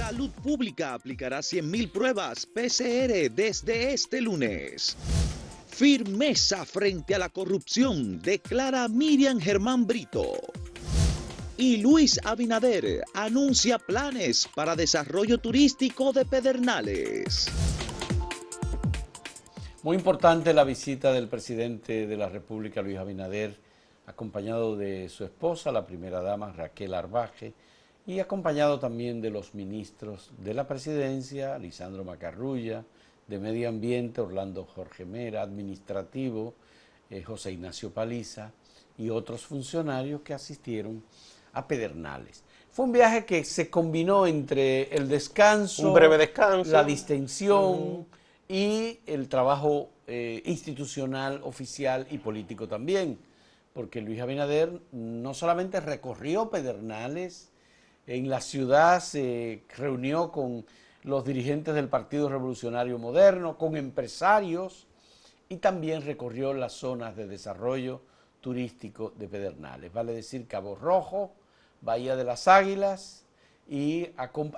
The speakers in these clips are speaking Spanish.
Salud Pública aplicará 100.000 pruebas PCR desde este lunes. Firmeza frente a la corrupción, declara Miriam Germán Brito. Y Luis Abinader anuncia planes para desarrollo turístico de Pedernales. Muy importante la visita del presidente de la República, Luis Abinader, acompañado de su esposa, la primera dama Raquel Arbaje, y acompañado también de los ministros de la presidencia, Lisandro Macarrulla, de Medio Ambiente, Orlando Jorge Mera, administrativo, eh, José Ignacio Paliza y otros funcionarios que asistieron a Pedernales. Fue un viaje que se combinó entre el descanso, un breve descanso, la distensión y el trabajo eh, institucional, oficial y político también, porque Luis Abinader no solamente recorrió Pedernales, en la ciudad se reunió con los dirigentes del Partido Revolucionario Moderno, con empresarios y también recorrió las zonas de desarrollo turístico de Pedernales, vale decir Cabo Rojo, Bahía de las Águilas y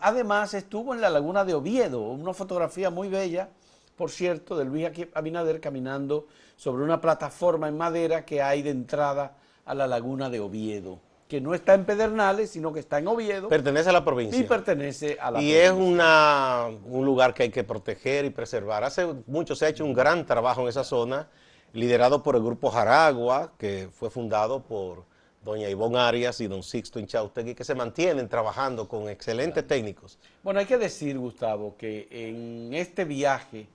además estuvo en la laguna de Oviedo, una fotografía muy bella, por cierto, de Luis Abinader caminando sobre una plataforma en madera que hay de entrada a la laguna de Oviedo que no está en Pedernales, sino que está en Oviedo. Pertenece a la provincia. Y pertenece a la y es una, un lugar que hay que proteger y preservar. Hace mucho se ha hecho un gran trabajo en esa zona, liderado por el Grupo Jaragua, que fue fundado por doña Ivonne Arias y don Sixto Inchautegui, que se mantienen trabajando con excelentes técnicos. Bueno, hay que decir, Gustavo, que en este viaje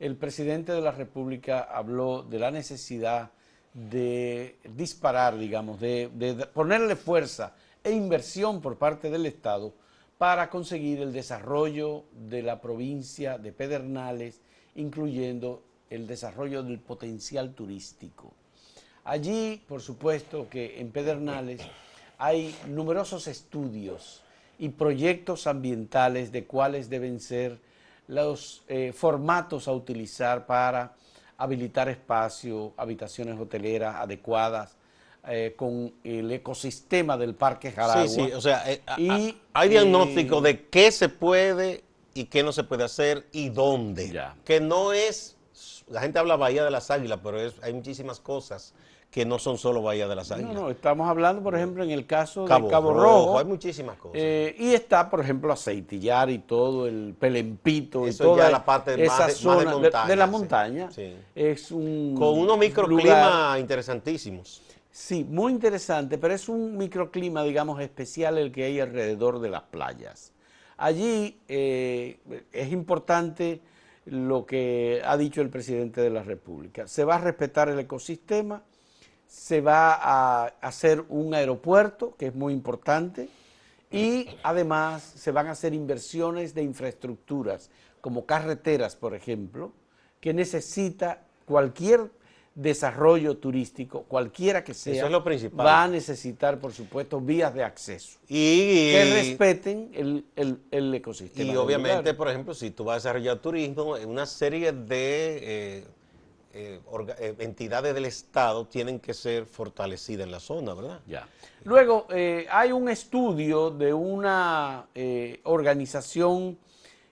el presidente de la República habló de la necesidad de disparar, digamos, de, ponerle fuerza e inversión por parte del Estado para conseguir el desarrollo de la provincia de Pedernales, incluyendo el desarrollo del potencial turístico. Allí, por supuesto, que en Pedernales hay numerosos estudios y proyectos ambientales de cuáles deben ser los eh, formatos a utilizar para habilitar espacio, habitaciones hoteleras adecuadas, eh, con el ecosistema del Parque Jaragua. Sí, sí, o sea, eh, hay diagnóstico de qué se puede y qué no se puede hacer y dónde. Que no es, la gente habla Bahía de las Águilas, pero hay muchísimas cosas que no son solo Bahía de las Águilas. No, no, estamos hablando, por ejemplo, en el caso de Cabo Rojo. Hay muchísimas cosas. Eh, y está, por ejemplo, Aceitillar y todo, el Pelempito y toda la parte esa zona de, la montaña. Es un Con unos microclimas interesantísimos. Sí, muy interesante, pero es un microclima, digamos, especial el que hay alrededor de las playas. Allí eh, es importante lo que ha dicho el presidente de la República. Se va a respetar el ecosistema, se va a hacer un aeropuerto, que es muy importante, y además se van a hacer inversiones de infraestructuras, como carreteras, por ejemplo, que necesita cualquier desarrollo turístico, cualquiera que sea, lo principal. va a necesitar, por supuesto, vías de acceso y, que respeten el, ecosistema. Y obviamente, por ejemplo, si tú vas a desarrollar turismo, una serie de eh, eh, eh, entidades del Estado tienen que ser fortalecidas en la zona, ¿verdad? Ya. Luego, eh, hay un estudio de una organización,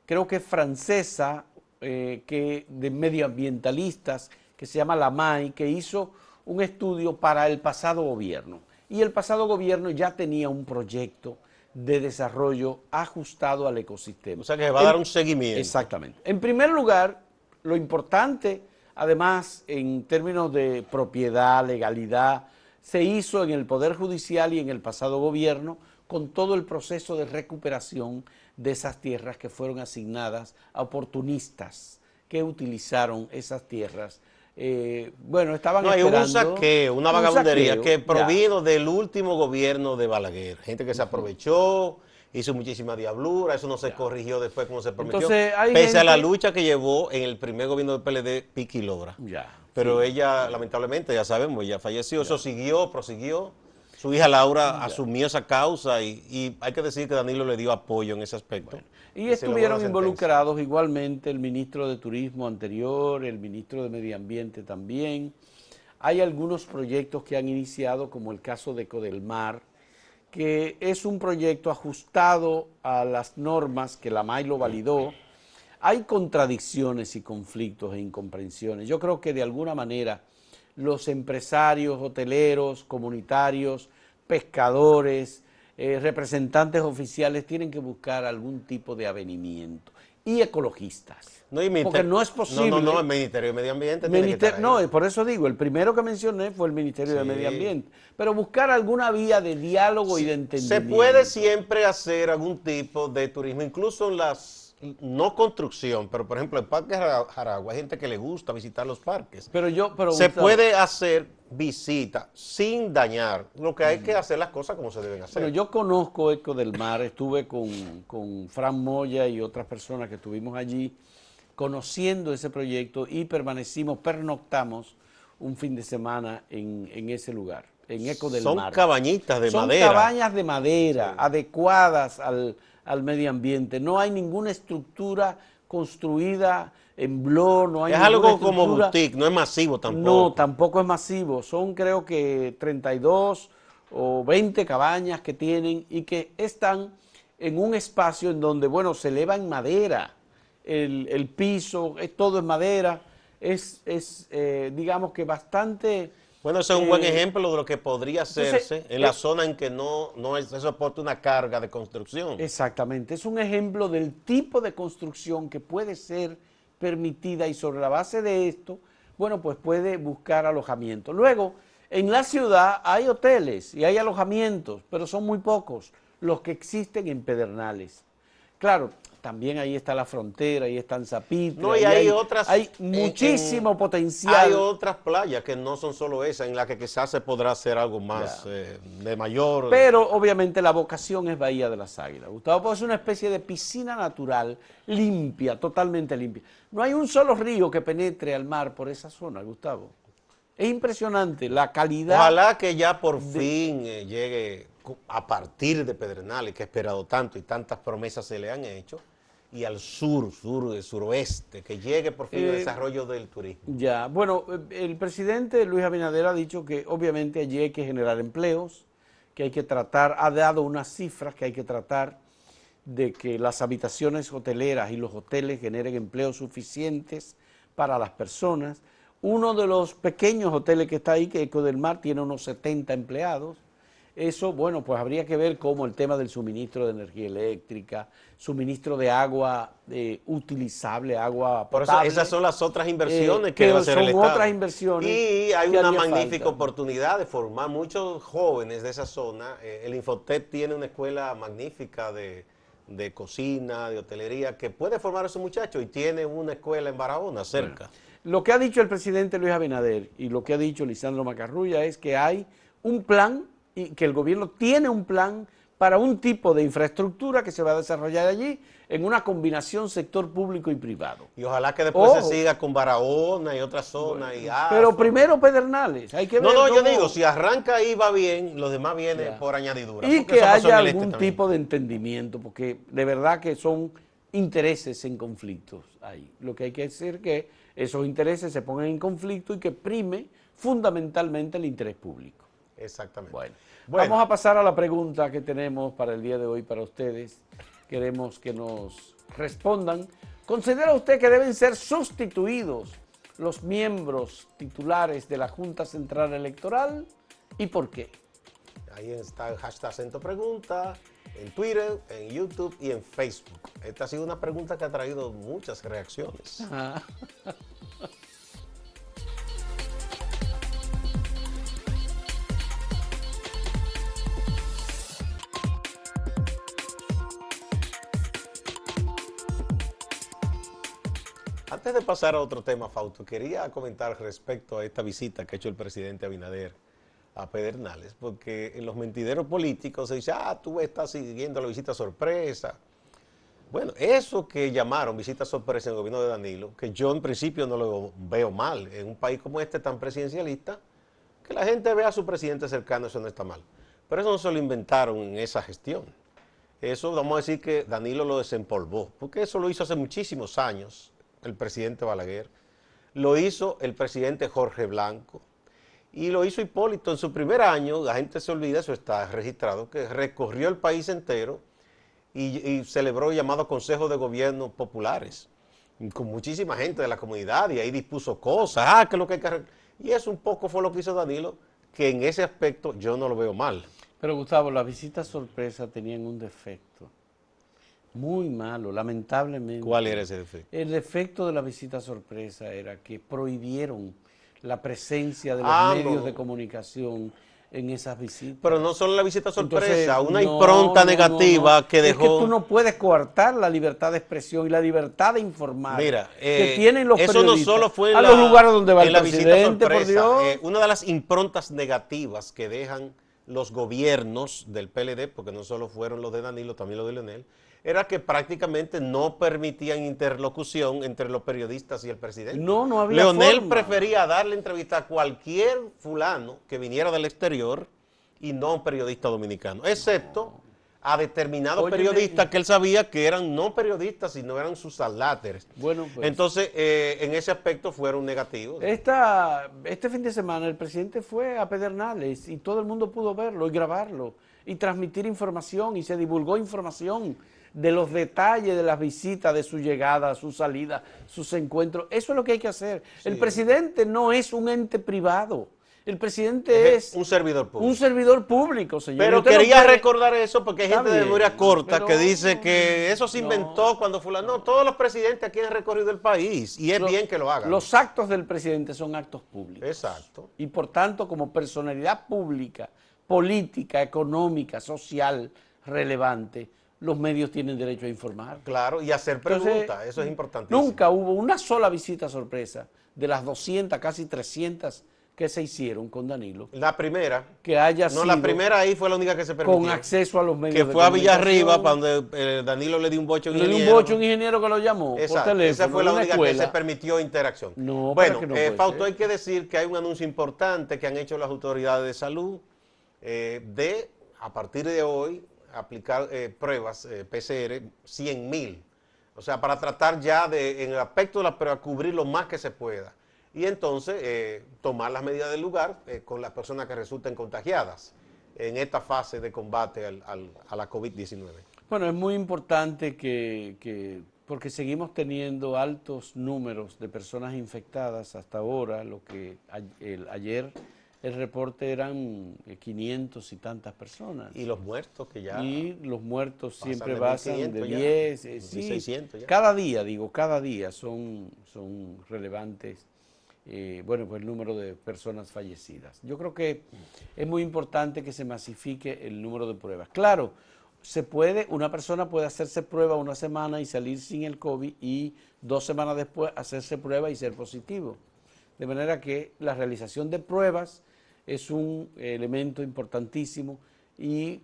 creo que francesa, que, de medioambientalistas, que se llama la MAI, que hizo un estudio para el pasado gobierno. Y el pasado gobierno ya tenía un proyecto de desarrollo ajustado al ecosistema. O sea que va a dar un seguimiento. Exactamente. En primer lugar, lo importante Además, en términos de propiedad, legalidad, se hizo en el Poder Judicial y en el pasado gobierno con todo el proceso de recuperación de esas tierras que fueron asignadas a oportunistas que utilizaron esas tierras. Eh, bueno, estaban no, hay un saqueo, una vagabundería que provino del último gobierno de Balaguer. Gente que se aprovechó, hizo muchísima diablura, eso no se corrigió después como se prometió, pese a la lucha que llevó en el primer gobierno del PLD Piqui Lora. Ya, Pero ella, lamentablemente, ya sabemos, ella falleció, eso siguió, prosiguió. Su hija Laura asumió esa causa y, hay que decir que Danilo le dio apoyo en ese aspecto. y estuvieron involucrados igualmente el ministro de Turismo anterior, el ministro de Medio Ambiente también. Hay algunos proyectos que han iniciado, como el caso de Codelmar, que es un proyecto ajustado a las normas que la MAI lo validó. Hay contradicciones y conflictos e incomprensiones. Yo creo que de alguna manera los empresarios, hoteleros, comunitarios, pescadores, eh, representantes oficiales tienen que buscar algún tipo de avenimiento. Y ecologistas. No, porque no es posible. No, no, no, el Ministerio de Medio Ambiente. no, por eso digo, el primero que mencioné fue el Ministerio de Medio Ambiente. Pero buscar alguna vía de diálogo y de entendimiento. Se puede siempre hacer algún tipo de turismo, incluso en las no construcción, pero por ejemplo, el Parque Jaragua hay gente que le gusta visitar los parques. Pero yo, pero se puede hacer visita sin dañar. Lo que hay que hacer las cosas como se deben hacer. Pero yo conozco Eco del Mar, estuve con, con Fran Moya y otras personas que estuvimos allí conociendo ese proyecto y permanecimos, pernoctamos un fin de semana en, en ese lugar, en Eco del Mar. Son cabañitas de madera. Son cabañas de madera, adecuadas al al medio ambiente. No hay ninguna estructura construida en blog, no hay Es algo como boutique, no es masivo tampoco. No, tampoco es masivo. Son creo que 32 o 20 cabañas que tienen y que están en un espacio en donde, bueno, se eleva en madera el, piso, es todo en madera. Es, es eh, digamos que bastante bueno, ese es un buen eh, ejemplo de lo que podría hacerse en la eh, zona en que no, no se soporta una carga de construcción. Exactamente, es un ejemplo del tipo de construcción que puede ser permitida y sobre la base de esto, bueno, pues puede buscar alojamiento. Luego, en la ciudad hay hoteles y hay alojamientos, pero son muy pocos los que existen en Pedernales. Claro, también ahí está la frontera, ahí están Zapito. No, y hay, otras. Hay muchísimo potencial. Hay otras playas que no son solo esas, en las que quizás se podrá hacer algo más eh, de mayor. Pero obviamente la vocación es Bahía de las Águilas. Gustavo, pues es una especie de piscina natural, limpia, totalmente limpia. No hay un solo río que penetre al mar por esa zona, Gustavo. Es impresionante la calidad. Ojalá que ya por fin eh, llegue a partir de Pedernales, que ha esperado tanto y tantas promesas se le han hecho y al sur, sur, suroeste, que llegue por fin el eh, desarrollo del turismo. Ya, bueno, eh, el presidente Luis Abinader ha dicho que obviamente allí hay que generar empleos, que hay que tratar, ha dado unas cifras que hay que tratar de que las habitaciones hoteleras y los hoteles generen empleos suficientes para las personas. Uno de los pequeños hoteles que está ahí, que Eco del Mar, tiene unos 70 empleados eso, bueno, pues habría que ver cómo el tema del suministro de energía eléctrica, suministro de agua eh, utilizable, agua potable. Por eso esas son las otras inversiones eh, que, debe hacer el Estado. otras inversiones. Y hay una magnífica oportunidad de formar muchos jóvenes de esa zona. Eh, el Infotep tiene una escuela magnífica de, cocina, de hotelería, que puede formar a esos muchachos y tiene una escuela en Barahona cerca. lo que ha dicho el presidente Luis Abinader y lo que ha dicho Lisandro Macarrulla es que hay un plan y que el gobierno tiene un plan para un tipo de infraestructura que se va a desarrollar allí en una combinación sector público y privado. Y ojalá que después se siga con Barahona y otras zonas. y pero primero Pedernales, hay que No, no, yo digo, si arranca ahí va bien, los demás vienen por añadidura. Y que haya este algún tipo de entendimiento, porque de verdad que son intereses en conflictos ahí. Lo que hay que hacer es que esos intereses se pongan en conflicto y que prime fundamentalmente el interés público. Exactamente. Bueno, vamos a pasar a la pregunta que tenemos para el día de hoy para ustedes. Queremos que nos respondan. ¿Considera usted que deben ser sustituidos los miembros titulares de la Junta Central Electoral y por qué? Ahí está el hashtag Centro Pregunta, en Twitter, en YouTube y en Facebook. Esta ha sido una pregunta que ha traído muchas reacciones. Antes de pasar a otro tema, Fausto, quería comentar respecto a esta visita que ha hecho el presidente Abinader a Pedernales, porque en los mentideros políticos se dice, ah, tú estás siguiendo la visita sorpresa. Bueno, eso que llamaron visita sorpresa en el gobierno de Danilo, que yo en principio no lo veo mal, en un país como este tan presidencialista, que la gente vea a su presidente cercano, eso no está mal. Pero eso no se lo inventaron en esa gestión. Eso vamos a decir que Danilo lo desempolvó, porque eso lo hizo hace muchísimos años el presidente Balaguer, lo hizo el presidente Jorge Blanco Y lo hizo Hipólito en su primer año, la gente se olvida, eso está registrado, que recorrió el país entero y, celebró llamados consejos de gobierno populares, con muchísima gente de la comunidad, y ahí dispuso cosas, ah, que lo que hay que... Y eso un poco fue lo que hizo Danilo, que en ese aspecto yo no lo veo mal. Pero Gustavo, las visitas sorpresa tenían un defecto. Muy malo, lamentablemente. ¿Cuál era ese defecto? El defecto de la visita sorpresa era que prohibieron la presencia de los ah, medios de comunicación en esas visitas. Pero no solo la visita sorpresa, una impronta negativa que dejó... Es que tú no puedes coartar la libertad de expresión y la libertad de informar Mira, que eh, tienen los eso no solo fue a los lugares donde va el presidente, por Dios. Eh, una de las improntas negativas que dejan los gobiernos del PLD, porque no solo fueron los de Danilo, también los de Leonel, era que prácticamente no permitían interlocución entre los periodistas y el presidente. No, no había Leonel prefería darle entrevista a cualquier fulano que viniera del exterior y no a un periodista dominicano, excepto a determinados periodistas que él sabía que eran no periodistas, sino eran sus aláteres. Bueno, pues, Entonces, eh, en ese aspecto fueron negativos. Esta, este fin de semana el presidente fue a Pedernales y todo el mundo pudo verlo y grabarlo y transmitir información y se divulgó información de los detalles de las visitas, de su llegada, su salida, sus encuentros. Eso es lo que hay que hacer. El presidente no es un ente privado. El presidente es, un servidor público. Un servidor público, señor. Pero quería recordar eso porque hay gente de memoria corta que dice que eso se inventó cuando fulano. No, todos los presidentes aquí han recorrido el país y es bien que lo hagan. Los actos del presidente son actos públicos. Exacto. Y por tanto, como personalidad pública, política, económica, social, relevante, los medios tienen derecho a informar. Claro, y hacer preguntas, eso es importantísimo. Nunca hubo una sola visita sorpresa de las 200, casi 300 que se hicieron con Danilo. La primera. Que haya No, la primera ahí fue la única que se permitió. Con acceso a los medios Que fue a Villarriba, para donde eh, Danilo le dio un bocho a un ingeniero. Le dio un bocho a un ingeniero que lo llamó por teléfono. Esa fue la única que se permitió interacción. No, bueno, eh, hay que decir que hay un anuncio importante que han hecho las autoridades de salud eh, de, a partir de hoy, aplicar eh, pruebas eh, PCR 100 mil. O sea, para tratar ya de, en el aspecto de la prueba, cubrir lo más que se pueda. Y entonces eh, tomar las medidas del lugar con las personas que resulten contagiadas en esta fase de combate al, a la COVID-19. Bueno, es muy importante que, que, porque seguimos teniendo altos números de personas infectadas hasta ahora, lo que ayer el reporte eran 500 eh, y tantas personas. Y los muertos que ya... Y los muertos siempre basan de 10, eh, sí, 600 Cada día, digo, cada día son, son relevantes, eh, bueno, pues el número de personas fallecidas. Yo creo que es muy importante que se masifique el número de pruebas. Claro, se puede, una persona puede hacerse prueba una semana y salir sin el COVID y dos semanas después hacerse prueba y ser positivo. De manera que la realización de pruebas es un elemento importantísimo y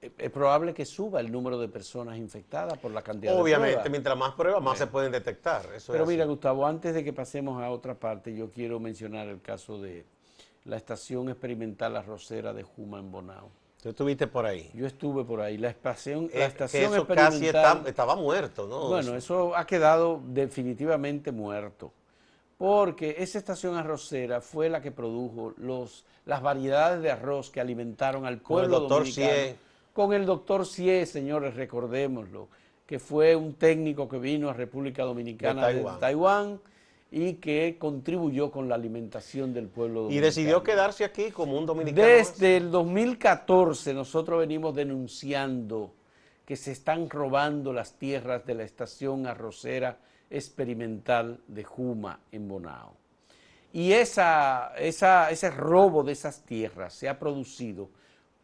es probable que suba el número de personas infectadas por la cantidad de pruebas. Obviamente, mientras más pruebas, más se pueden detectar. Pero mira, Gustavo, antes de que pasemos a otra parte, yo quiero mencionar el caso de la estación experimental Arrocera de Juma en Bonao. ¿Tú estuviste por ahí? Yo estuve por ahí. La estación, la estación eso casi estaba muerto, ¿no? Bueno, eso ha quedado definitivamente muerto porque esa estación arrocera fue la que produjo los, las variedades de arroz que alimentaron al pueblo con el doctor dominicano. Con el doctor Cie, señores, recordémoslo, que fue un técnico que vino a República Dominicana de Taiwán, y que contribuyó con la alimentación del pueblo dominicano. Y decidió quedarse aquí como un dominicano. Desde el 2014 nosotros venimos denunciando que se están robando las tierras de la estación arrocera experimental de Juma en Bonao. Y esa, ese robo de esas tierras se ha producido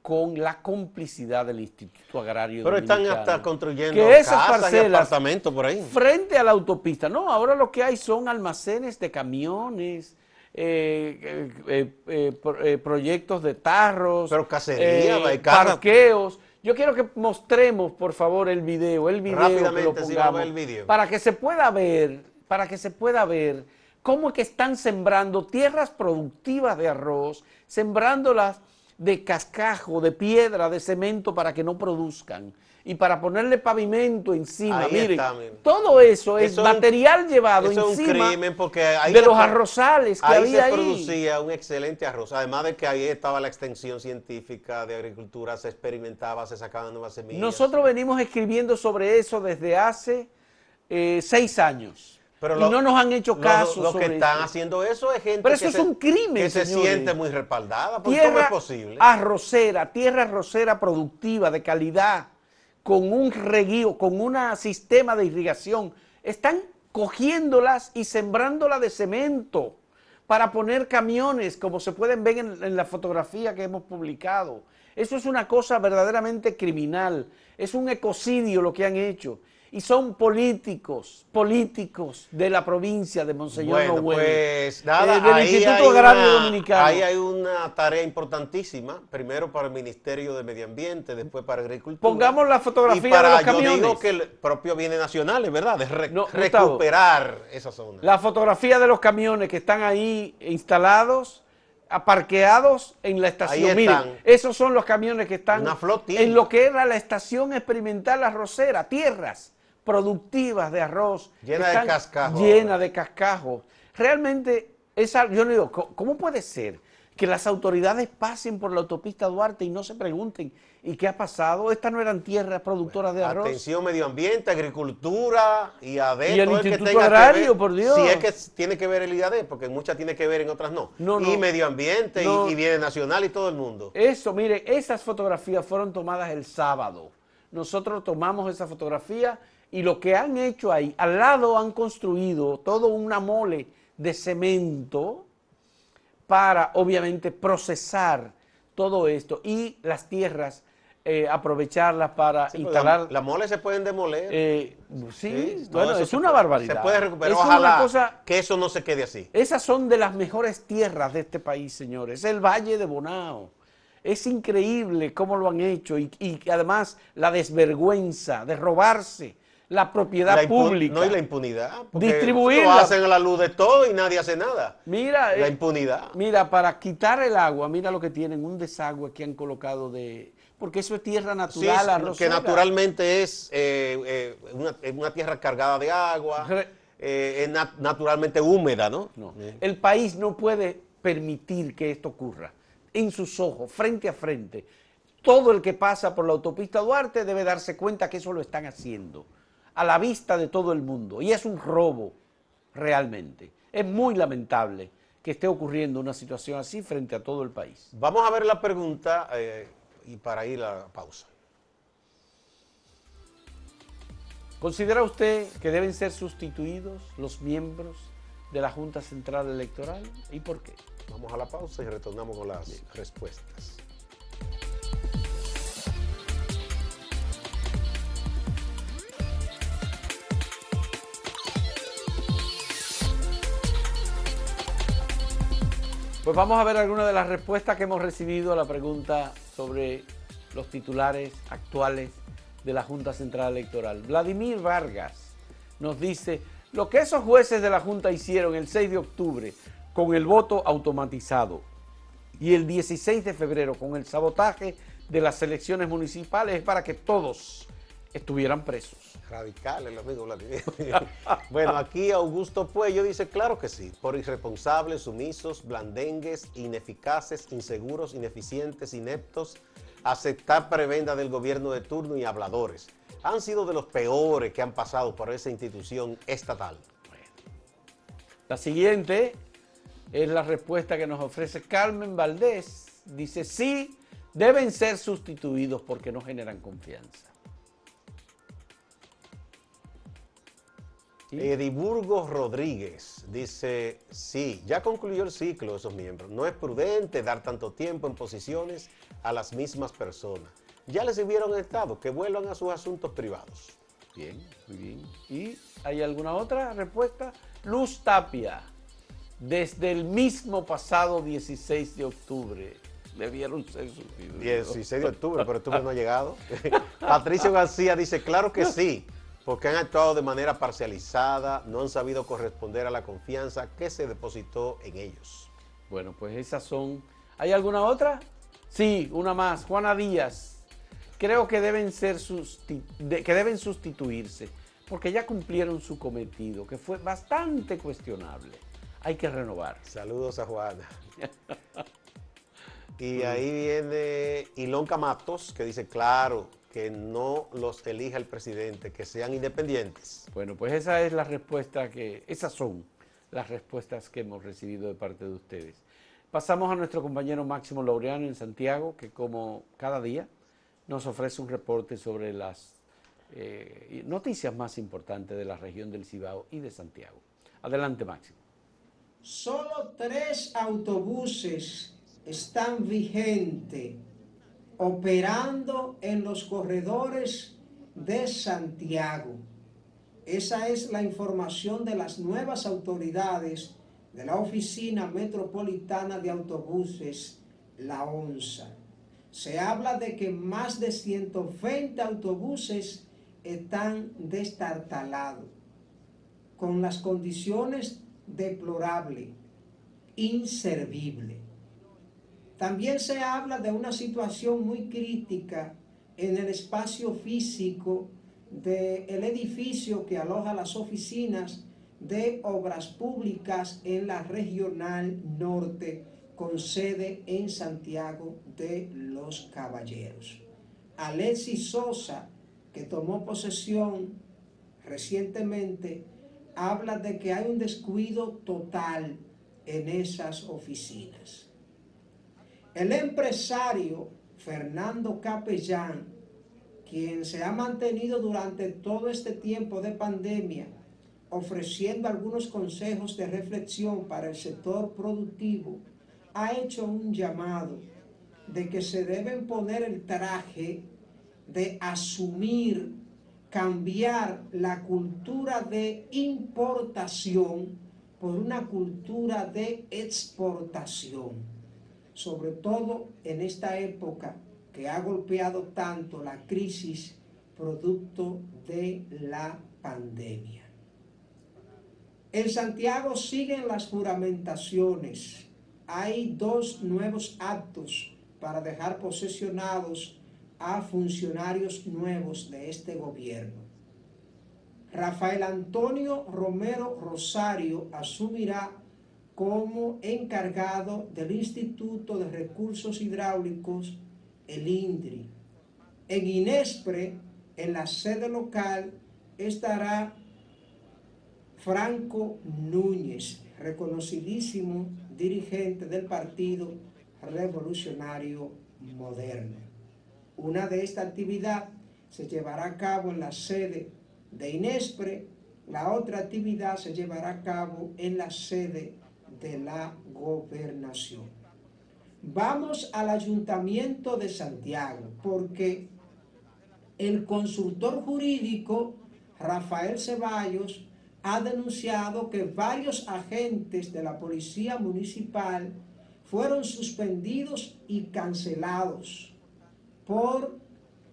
con la complicidad del Instituto Agrario Pero están hasta construyendo que esas parcelas por ahí. Frente a la autopista. No, ahora lo que hay son almacenes de camiones, eh, eh, eh, proyectos de tarros, Pero cacería, parqueos. Yo quiero que mostremos, por favor, el video, el video Rápidamente, que lo el video. para que se pueda ver, para que se pueda ver cómo es que están sembrando tierras productivas de arroz, sembrándolas de cascajo, de piedra, de cemento para que no produzcan y para ponerle pavimento encima. Miren, todo eso es material llevado encima es un crimen porque de los arrozales que ahí se producía un excelente arroz. Además de que ahí estaba la extensión científica de agricultura, se experimentaba, se sacaban nuevas semillas. Nosotros venimos escribiendo sobre eso desde hace eh, seis años. Pero y no nos han hecho caso. Los que están haciendo eso es gente Pero eso es un crimen, que se siente muy respaldada. tierra es posible? Arrocera, tierra arrocera productiva, de calidad con un reguío, con un sistema de irrigación, están cogiéndolas y sembrándolas de cemento para poner camiones, como se pueden ver en, en, la fotografía que hemos publicado. Eso es una cosa verdaderamente criminal, es un ecocidio lo que han hecho y son políticos, políticos de la provincia de Monseñor bueno, Pues nada, del ahí Instituto Agrario Dominicano. Ahí hay una tarea importantísima, primero para el Ministerio de Medio Ambiente, después para Agricultura. Pongamos la fotografía de los camiones. Yo digo que el propio Bienes Nacionales, ¿verdad? De recuperar esa zona. La fotografía de los camiones que están ahí instalados aparqueados en la estación. Miren, esos son los camiones que están en lo que era la estación experimental La Rosera, tierras productivas de arroz. Llena de cascajo. Llena de cascajo. Realmente, esa, yo no digo, ¿cómo puede ser que las autoridades pasen por la autopista Duarte y no se pregunten, ¿y qué ha pasado? Estas no eran tierras productoras de arroz. Atención, medio ambiente, agricultura, IAD, y el Instituto Agrario, por Dios. Si es que tiene que ver el IAD, porque muchas tiene que ver, en otras no. y medio ambiente, y, y bienes nacional y todo el mundo. Eso, mire, esas fotografías fueron tomadas el sábado. Nosotros tomamos esa fotografía y lo que han hecho ahí, al lado han construido todo una mole de cemento para obviamente procesar todo esto y las tierras eh, aprovecharlas para pues, instalar. Las moles se pueden demoler. Eh, sí, bueno, es una barbaridad. Se puede recuperar. Ojalá cosa, que eso no se quede así. Esas son de las mejores tierras de este país, señores. Es el Valle de Bonao. Es increíble cómo lo han hecho y, y además la desvergüenza de robarse la propiedad pública. No, y la impunidad. Distribuirla. Lo hacen a la luz de todo y nadie hace nada. Mira. La eh, impunidad. Mira, para quitar el agua, mira lo que tienen, un desagüe que han colocado de... Porque eso es tierra natural, Que naturalmente es eh, eh, una, tierra cargada de agua, es naturalmente húmeda, ¿no? no. El país no puede permitir que esto ocurra. En sus ojos, frente a frente. Todo el que pasa por la autopista Duarte debe darse cuenta que eso lo están haciendo a la vista de todo el mundo. Y es un robo, realmente. Es muy lamentable que esté ocurriendo una situación así frente a todo el país. Vamos a ver la pregunta eh, y para ir a la pausa. ¿Considera usted que deben ser sustituidos los miembros de la Junta Central Electoral? ¿Y por qué? Vamos a la pausa y retornamos con las respuestas. Pues vamos a ver algunas de las respuestas que hemos recibido a la pregunta sobre los titulares actuales de la Junta Central Electoral. Vladimir Vargas nos dice, lo que esos jueces de la Junta hicieron el 6 de octubre con el voto automatizado y el 16 de febrero con el sabotaje de las elecciones municipales es para que todos estuvieran presos. Radical, el amigo Vladimir. bueno, aquí Augusto Puello dice, claro que sí, por irresponsables, sumisos, blandengues, ineficaces, inseguros, ineficientes, ineptos, aceptar prebenda del gobierno de turno y habladores. Han sido de los peores que han pasado por esa institución estatal. La siguiente es la respuesta que nos ofrece Carmen Valdés. Dice, sí, deben ser sustituidos porque no generan confianza. Ediburgo Rodríguez dice, sí, ya concluyó el ciclo de esos miembros. No es prudente dar tanto tiempo en posiciones a las mismas personas. Ya les sirvieron el Estado, que vuelvan a sus asuntos privados. Bien, muy bien. ¿Y hay alguna otra respuesta? Luz Tapia, desde el mismo pasado 16 de octubre, debieron ser sustituidos. 16 de octubre, pero octubre no ha llegado. Patricio García dice, claro que sí porque han actuado de manera parcializada, no han sabido corresponder a la confianza que se depositó en ellos. Bueno, pues esas son... ¿Hay alguna otra? Sí, una más. Juana Díaz. Creo que deben, ser que deben sustituirse porque ya cumplieron su cometido, que fue bastante cuestionable. Hay que renovar. Saludos a Juana. y ahí viene Ilonca Matos, que dice, claro, que no los elija el presidente, que sean independientes. Bueno, pues esa es la respuesta que, esas son las respuestas que hemos recibido de parte de ustedes. Pasamos a nuestro compañero Máximo Laureano en Santiago, que como cada día nos ofrece un reporte sobre las eh, noticias más importantes de la región del Cibao y de Santiago. Adelante, Máximo. Solo tres autobuses están vigentes operando en los corredores de Santiago. Esa es la información de las nuevas autoridades de la Oficina Metropolitana de Autobuses, la ONSA. Se habla de que más de 120 autobuses están destartalados, con las condiciones deplorables, inservibles. También se habla de una situación muy crítica en el espacio físico del edificio que aloja las oficinas de obras públicas en la regional norte con sede en Santiago de los Caballeros. Alexis Sosa, que tomó posesión recientemente, habla de que hay un descuido total en esas oficinas. El empresario Fernando Capellán, quien se ha mantenido durante todo este tiempo de pandemia ofreciendo algunos consejos de reflexión para el sector productivo, ha hecho un llamado de que se deben poner el traje de asumir, cambiar la cultura de importación por una cultura de exportación, sobre todo en esta época que ha golpeado tanto la crisis producto de la pandemia. En Santiago siguen las juramentaciones. Hay dos nuevos actos para dejar posesionados a funcionarios nuevos de este gobierno. Rafael Antonio Romero Rosario asumirá como encargado del Instituto de Recursos Hidráulicos, el INDRI. En Inespre, en la sede local, estará Franco Núñez, reconocidísimo dirigente del Partido Revolucionario Moderno. Una de esta actividad se llevará a cabo en la sede de Inespre, la otra actividad se llevará a cabo en la sede de la gobernación. Vamos al Ayuntamiento de Santiago, porque el consultor jurídico Rafael Ceballos ha denunciado que varios agentes de la Policía Municipal fueron suspendidos y cancelados por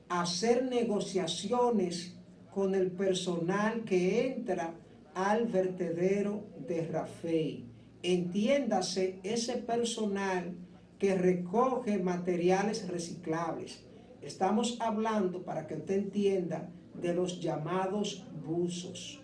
hacer negociaciones con el personal que entra al vertedero de Rafael. Entiéndase ese personal que recoge materiales reciclables. Estamos hablando, para que usted entienda, de los llamados buzos.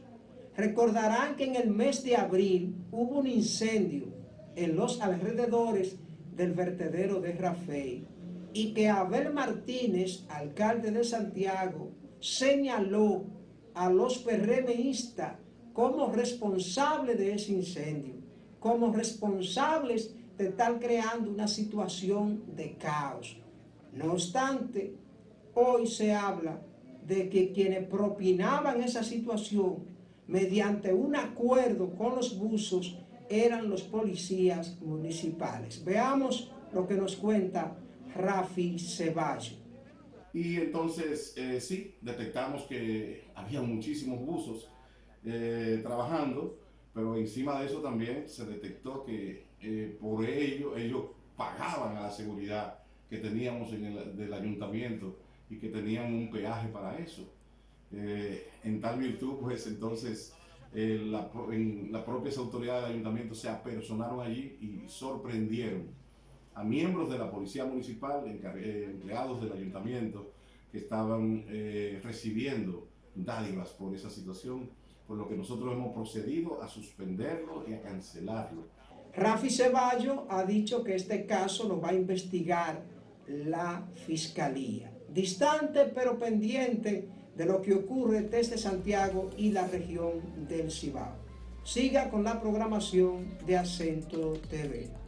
Recordarán que en el mes de abril hubo un incendio en los alrededores del vertedero de Rafael y que Abel Martínez, alcalde de Santiago, señaló a los PRMistas como responsables de ese incendio, como responsables de estar creando una situación de caos. No obstante, hoy se habla de que quienes propinaban esa situación mediante un acuerdo con los buzos, eran los policías municipales. Veamos lo que nos cuenta Rafi Ceballos. Y entonces, eh, sí, detectamos que había muchísimos buzos eh, trabajando, pero encima de eso también se detectó que eh, por ello ellos pagaban a la seguridad que teníamos en el del ayuntamiento y que tenían un peaje para eso. Eh, en tal virtud, pues entonces eh, la, en, las propias autoridades del ayuntamiento se apersonaron allí y sorprendieron a miembros de la Policía Municipal, eh, empleados del ayuntamiento, que estaban eh, recibiendo dádivas por esa situación, por lo que nosotros hemos procedido a suspenderlo y a cancelarlo. Rafi Ceballo ha dicho que este caso lo va a investigar la Fiscalía, distante pero pendiente de lo que ocurre desde Santiago y la región del Cibao. Siga con la programación de Acento TV.